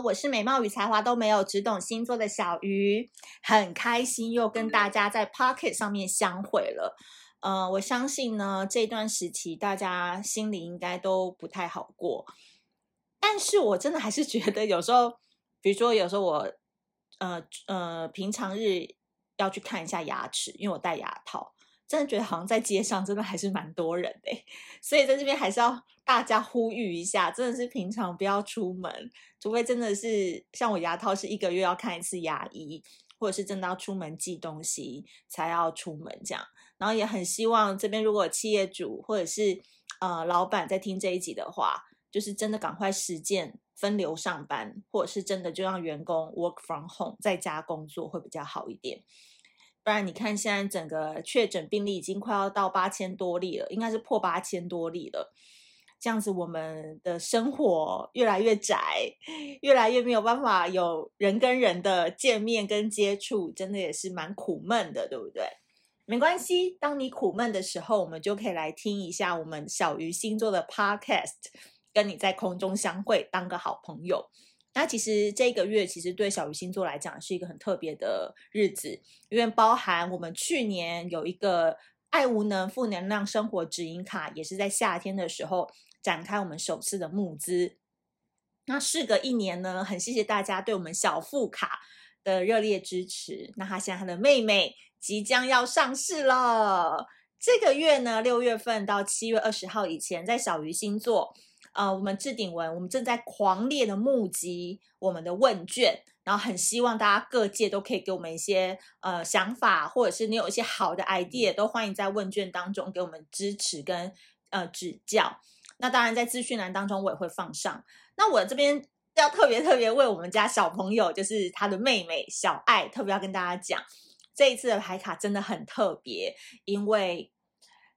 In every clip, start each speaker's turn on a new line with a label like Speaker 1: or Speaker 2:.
Speaker 1: 我是美貌与才华都没有，只懂星座的小鱼，很开心又跟大家在 Pocket 上面相会了。呃，我相信呢，这段时期大家心里应该都不太好过，但是我真的还是觉得有时候，比如说有时候我，呃呃，平常日要去看一下牙齿，因为我戴牙套。真的觉得好像在街上真的还是蛮多人的，所以在这边还是要大家呼吁一下，真的是平常不要出门，除非真的是像我牙套是一个月要看一次牙医，或者是真的要出门寄东西才要出门这样。然后也很希望这边如果企业主或者是呃老板在听这一集的话，就是真的赶快实践分流上班，或者是真的就让员工 work from home 在家工作会比较好一点。不然你看，现在整个确诊病例已经快要到八千多例了，应该是破八千多例了。这样子，我们的生活越来越窄，越来越没有办法有人跟人的见面跟接触，真的也是蛮苦闷的，对不对？没关系，当你苦闷的时候，我们就可以来听一下我们小鱼星座的 Podcast，跟你在空中相会，当个好朋友。那其实这个月其实对小鱼星座来讲是一个很特别的日子，因为包含我们去年有一个爱无能负能量生活指引卡，也是在夏天的时候展开我们首次的募资。那事隔一年呢，很谢谢大家对我们小富卡的热烈支持。那他现在他的妹妹即将要上市了，这个月呢，六月份到七月二十号以前，在小鱼星座。呃，我们置顶文，我们正在狂烈的募集我们的问卷，然后很希望大家各界都可以给我们一些呃想法，或者是你有一些好的 idea，都欢迎在问卷当中给我们支持跟呃指教。那当然在资讯栏当中我也会放上。那我这边要特别特别为我们家小朋友，就是他的妹妹小爱，特别要跟大家讲，这一次的牌卡真的很特别，因为。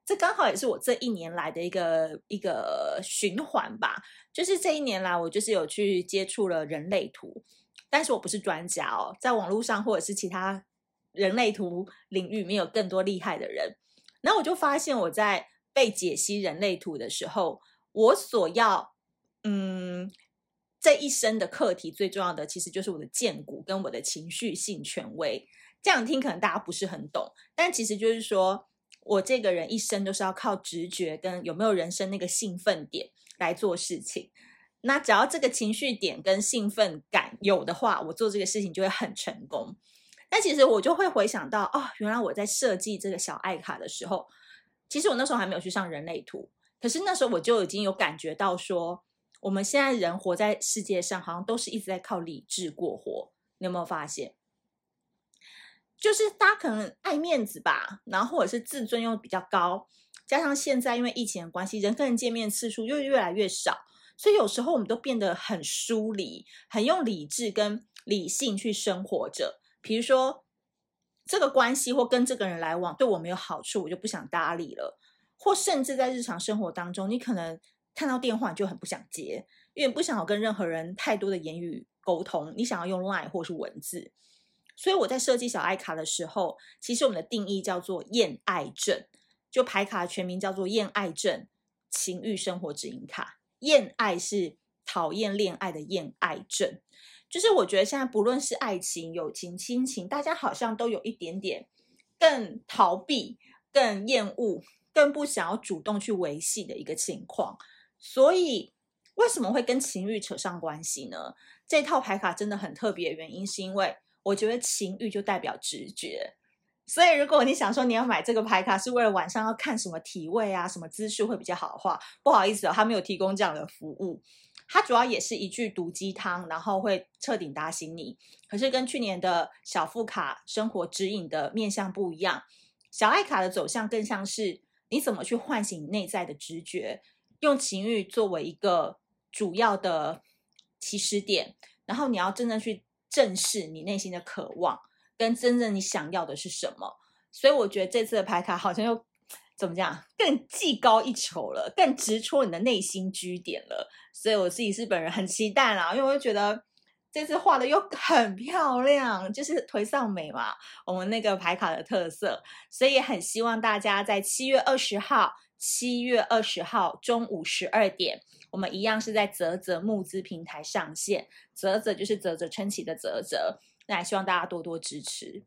Speaker 1: 这刚好也是我这一年来的一个一个循环吧，就是这一年来我就是有去接触了人类图，但是我不是专家哦，在网络上或者是其他人类图领域里面有更多厉害的人，然后我就发现我在被解析人类图的时候，我所要嗯这一生的课题最重要的其实就是我的荐骨跟我的情绪性权威，这样听可能大家不是很懂，但其实就是说。我这个人一生都是要靠直觉跟有没有人生那个兴奋点来做事情。那只要这个情绪点跟兴奋感有的话，我做这个事情就会很成功。但其实我就会回想到，哦，原来我在设计这个小爱卡的时候，其实我那时候还没有去上人类图，可是那时候我就已经有感觉到说，我们现在人活在世界上，好像都是一直在靠理智过活。你有没有发现？就是大家可能爱面子吧，然后或者是自尊又比较高，加上现在因为疫情的关系，人跟人见面次数又越来越少，所以有时候我们都变得很疏离，很用理智跟理性去生活着。比如说这个关系或跟这个人来往对我没有好处，我就不想搭理了；或甚至在日常生活当中，你可能看到电话就很不想接，因为不想要跟任何人太多的言语沟通，你想要用 LINE 或是文字。所以我在设计小爱卡的时候，其实我们的定义叫做厌爱症，就牌卡的全名叫做厌爱症情欲生活指引卡。厌爱是讨厌恋爱的厌爱症，就是我觉得现在不论是爱情、友情、亲情，大家好像都有一点点更逃避、更厌恶、更不想要主动去维系的一个情况。所以为什么会跟情欲扯上关系呢？这套牌卡真的很特别原因是因为。我觉得情欲就代表直觉，所以如果你想说你要买这个牌卡是为了晚上要看什么体位啊、什么姿势会比较好的话，不好意思哦，他没有提供这样的服务。它主要也是一句毒鸡汤，然后会彻底打醒你。可是跟去年的小富卡生活指引的面向不一样，小爱卡的走向更像是你怎么去唤醒内在的直觉，用情欲作为一个主要的起始点，然后你要真正去。正视你内心的渴望，跟真正你想要的是什么。所以我觉得这次的牌卡好像又怎么讲，更技高一筹了，更直戳你的内心居点了。所以我自己是本人很期待啦，因为我就觉得这次画的又很漂亮，就是颓丧美嘛，我们那个牌卡的特色。所以也很希望大家在七月二十号七月二十号中午十二点，我们一样是在泽泽募资平台上线。泽泽就是啧啧称奇的泽泽，那也希望大家多多支持。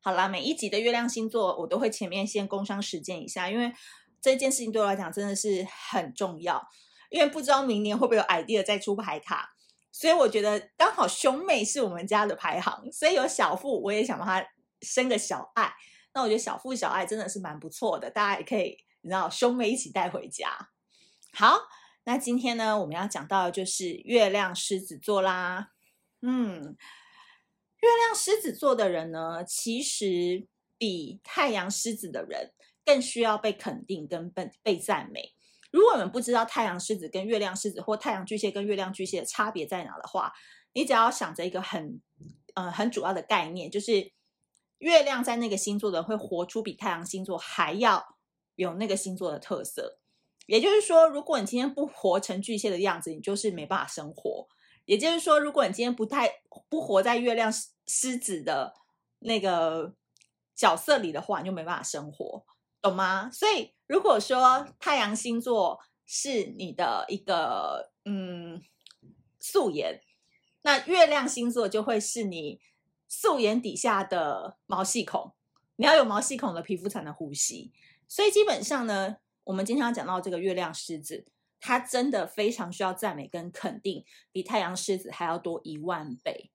Speaker 1: 好啦，每一集的月亮星座我都会前面先工商实践一下，因为这件事情对我来讲真的是很重要。因为不知道明年会不会有 idea 再出牌卡，所以我觉得刚好兄妹是我们家的排行，所以有小富我也想帮他生个小爱。那我觉得小富小爱真的是蛮不错的，大家也可以你知道兄妹一起带回家。好，那今天呢我们要讲到的就是月亮狮子座啦。嗯。月亮狮子座的人呢，其实比太阳狮子的人更需要被肯定跟被被赞美。如果我们不知道太阳狮子跟月亮狮子或太阳巨蟹跟月亮巨蟹的差别在哪的话，你只要想着一个很呃很主要的概念，就是月亮在那个星座的会活出比太阳星座还要有那个星座的特色。也就是说，如果你今天不活成巨蟹的样子，你就是没办法生活。也就是说，如果你今天不太不活在月亮狮子的那个角色里的话，你就没办法生活，懂吗？所以，如果说太阳星座是你的一个嗯素颜，那月亮星座就会是你素颜底下的毛细孔。你要有毛细孔的皮肤才能呼吸。所以，基本上呢，我们经常讲到这个月亮狮子。它真的非常需要赞美跟肯定，比太阳狮子还要多一万倍。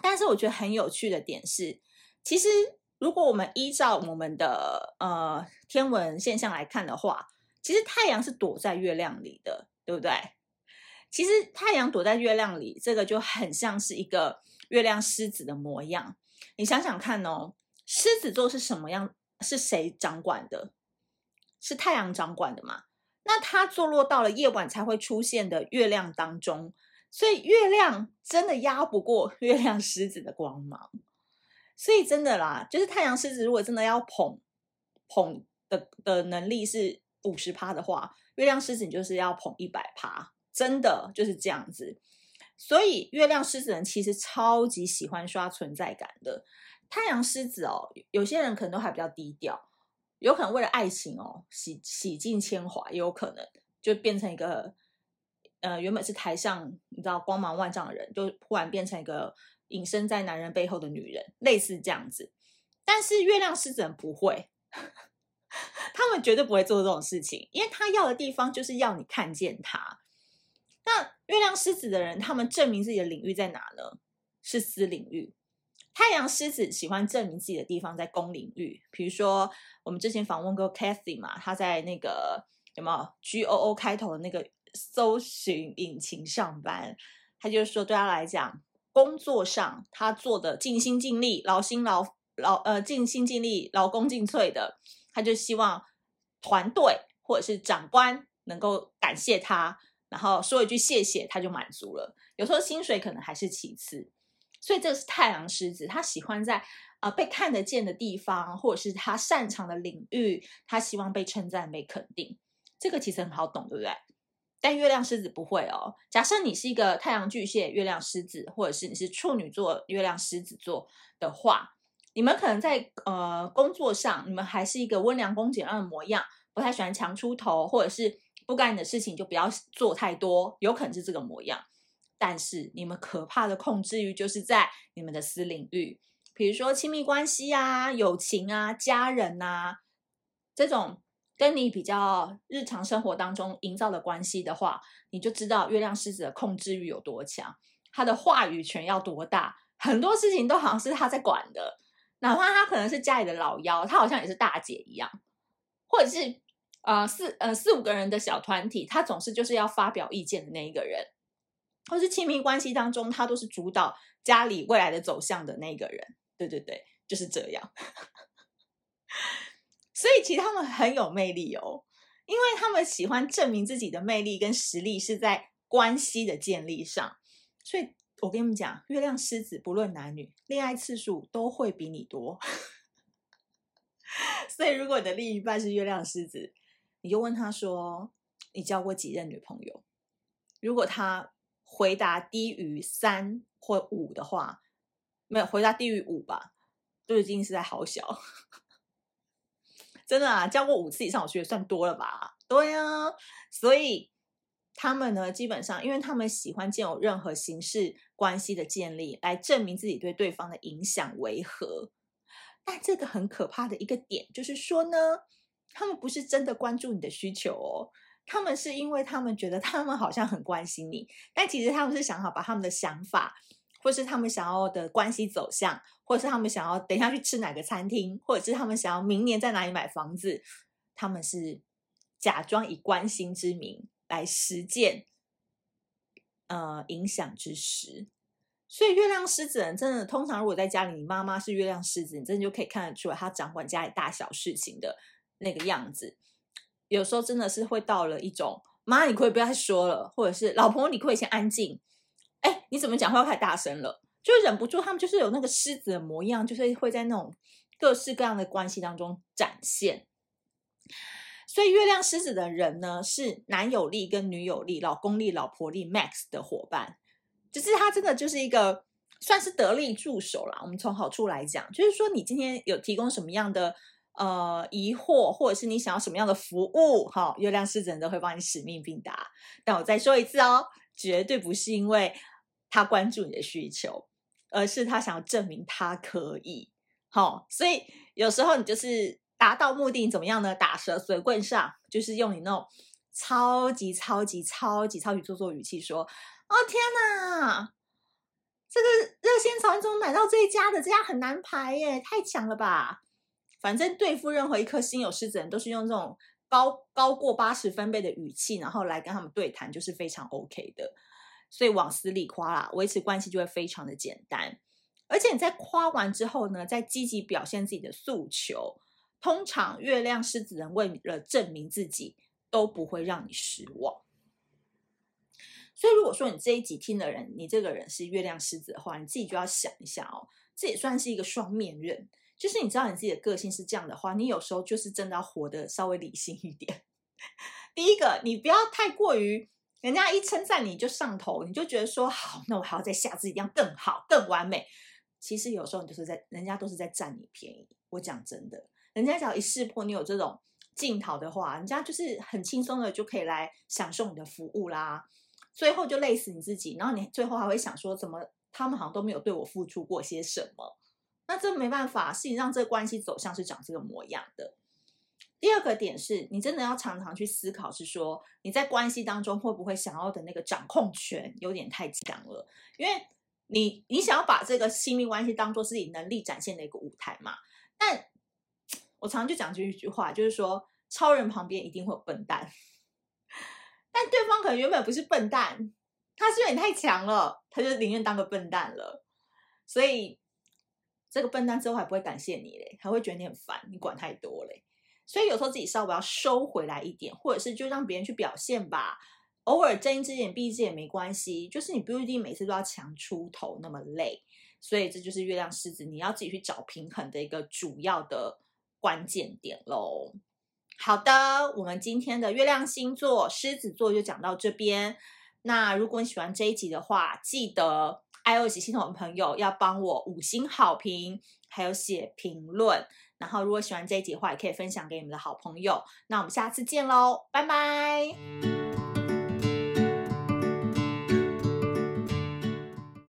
Speaker 1: 但是我觉得很有趣的点是，其实如果我们依照我们的呃天文现象来看的话，其实太阳是躲在月亮里的，对不对？其实太阳躲在月亮里，这个就很像是一个月亮狮子的模样。你想想看哦，狮子座是什么样？是谁掌管的？是太阳掌管的嘛？那它坐落到了夜晚才会出现的月亮当中，所以月亮真的压不过月亮狮子的光芒。所以真的啦，就是太阳狮子如果真的要捧捧的的能力是五十趴的话，月亮狮子你就是要捧一百趴，真的就是这样子。所以月亮狮子人其实超级喜欢刷存在感的。太阳狮子哦，有些人可能都还比较低调。有可能为了爱情哦，洗洗尽铅华，也有可能就变成一个，呃，原本是台上你知道光芒万丈的人，就突然变成一个隐身在男人背后的女人，类似这样子。但是月亮狮子人不会，他们绝对不会做这种事情，因为他要的地方就是要你看见他。那月亮狮子的人，他们证明自己的领域在哪呢？是私领域。太阳狮子喜欢证明自己的地方在公领域，比如说我们之前访问过 Kathy 嘛，他在那个有没有 G O O 开头的那个搜寻引擎上班，他就是说对他来讲，工作上他做的尽心尽力、劳心劳劳呃尽心尽力、劳功尽瘁的，他就希望团队或者是长官能够感谢他，然后说一句谢谢，他就满足了。有时候薪水可能还是其次。所以这是太阳狮子，他喜欢在呃被看得见的地方，或者是他擅长的领域，他希望被称赞、被肯定。这个其实很好懂，对不对？但月亮狮子不会哦。假设你是一个太阳巨蟹、月亮狮子，或者是你是处女座、月亮狮子座的话，你们可能在呃工作上，你们还是一个温良恭俭让的模样，不太喜欢强出头，或者是不干的事情就不要做太多，有可能是这个模样。但是你们可怕的控制欲就是在你们的私领域，比如说亲密关系啊、友情啊、家人啊这种跟你比较日常生活当中营造的关系的话，你就知道月亮狮子的控制欲有多强，他的话语权要多大，很多事情都好像是他在管的，哪怕他可能是家里的老幺，他好像也是大姐一样，或者是呃四呃四五个人的小团体，他总是就是要发表意见的那一个人。或是亲密关系当中，他都是主导家里未来的走向的那个人。对对对，就是这样。所以其实他们很有魅力哦，因为他们喜欢证明自己的魅力跟实力是在关系的建立上。所以我跟你们讲，月亮狮子不论男女，恋爱次数都会比你多。所以如果你的另一半是月亮狮子，你就问他说：“你交过几任女朋友？”如果他回答低于三或五的话，没有回答低于五吧，都已经是在好小。真的啊，教过五次以上，我觉得算多了吧？对啊，所以他们呢，基本上，因为他们喜欢建有任何形式关系的建立，来证明自己对对方的影响为何。但这个很可怕的一个点，就是说呢，他们不是真的关注你的需求哦。他们是因为他们觉得他们好像很关心你，但其实他们是想好把他们的想法，或是他们想要的关系走向，或是他们想要等一下去吃哪个餐厅，或者是他们想要明年在哪里买房子，他们是假装以关心之名来实践，呃，影响之实。所以月亮狮子人真的，通常如果在家里，你妈妈是月亮狮子，你真的就可以看得出来，她掌管家里大小事情的那个样子。有时候真的是会到了一种妈，你可以不要再说了，或者是老婆，你可以先安静。哎，你怎么讲话太大声了？就忍不住，他们就是有那个狮子的模样，就是会在那种各式各样的关系当中展现。所以月亮狮子的人呢，是男友力跟女友力、老公力、老婆力 max 的伙伴，就是他真的就是一个算是得力助手啦。我们从好处来讲，就是说你今天有提供什么样的。呃，疑惑或者是你想要什么样的服务，哈，月亮狮子人都会帮你使命必达。但我再说一次哦，绝对不是因为他关注你的需求，而是他想要证明他可以。好，所以有时候你就是达到目的，怎么样呢？打蛇随棍上，就是用你那种超级超级超级超级做作语气说：“哦天哪，这个热仙草你怎么买到这一家的？这家很难排耶，太强了吧！”反正对付任何一颗心有狮子人，都是用这种高高过八十分贝的语气，然后来跟他们对谈，就是非常 OK 的。所以往死里夸啦，维持关系就会非常的简单。而且你在夸完之后呢，再积极表现自己的诉求，通常月亮狮子人为了证明自己，都不会让你失望。所以如果说你这一集听的人，你这个人是月亮狮子的话，你自己就要想一下哦，这也算是一个双面刃。就是你知道你自己的个性是这样的话，你有时候就是真的要活得稍微理性一点。第一个，你不要太过于人家一称赞你就上头，你就觉得说好，那我还要再下次一定要更好、更完美。其实有时候你就是在人家都是在占你便宜。我讲真的，人家只要一识破你有这种镜头的话，人家就是很轻松的就可以来享受你的服务啦。最后就累死你自己，然后你最后还会想说，怎么他们好像都没有对我付出过些什么。那这没办法，是你让这个关系走向是长这个模样的。第二个点是你真的要常常去思考，是说你在关系当中会不会想要的那个掌控权有点太强了？因为你你想要把这个亲密关系当做是你能力展现的一个舞台嘛。但我常常就讲这一句话，就是说超人旁边一定会有笨蛋，但对方可能原本不是笨蛋，他是有点太强了，他就宁愿当个笨蛋了，所以。这个笨蛋之后还不会感谢你嘞，还会觉得你很烦，你管太多嘞。所以有时候自己稍微要收回来一点，或者是就让别人去表现吧。偶尔睁一只眼闭一只眼没关系，就是你不一定每次都要强出头那么累。所以这就是月亮狮子，你要自己去找平衡的一个主要的关键点喽。好的，我们今天的月亮星座狮子座就讲到这边。那如果你喜欢这一集的话，记得。iOS 系统的朋友要帮我五星好评，还有写评论。然后，如果喜欢这一集的话，也可以分享给你们的好朋友。那我们下次见喽，拜拜。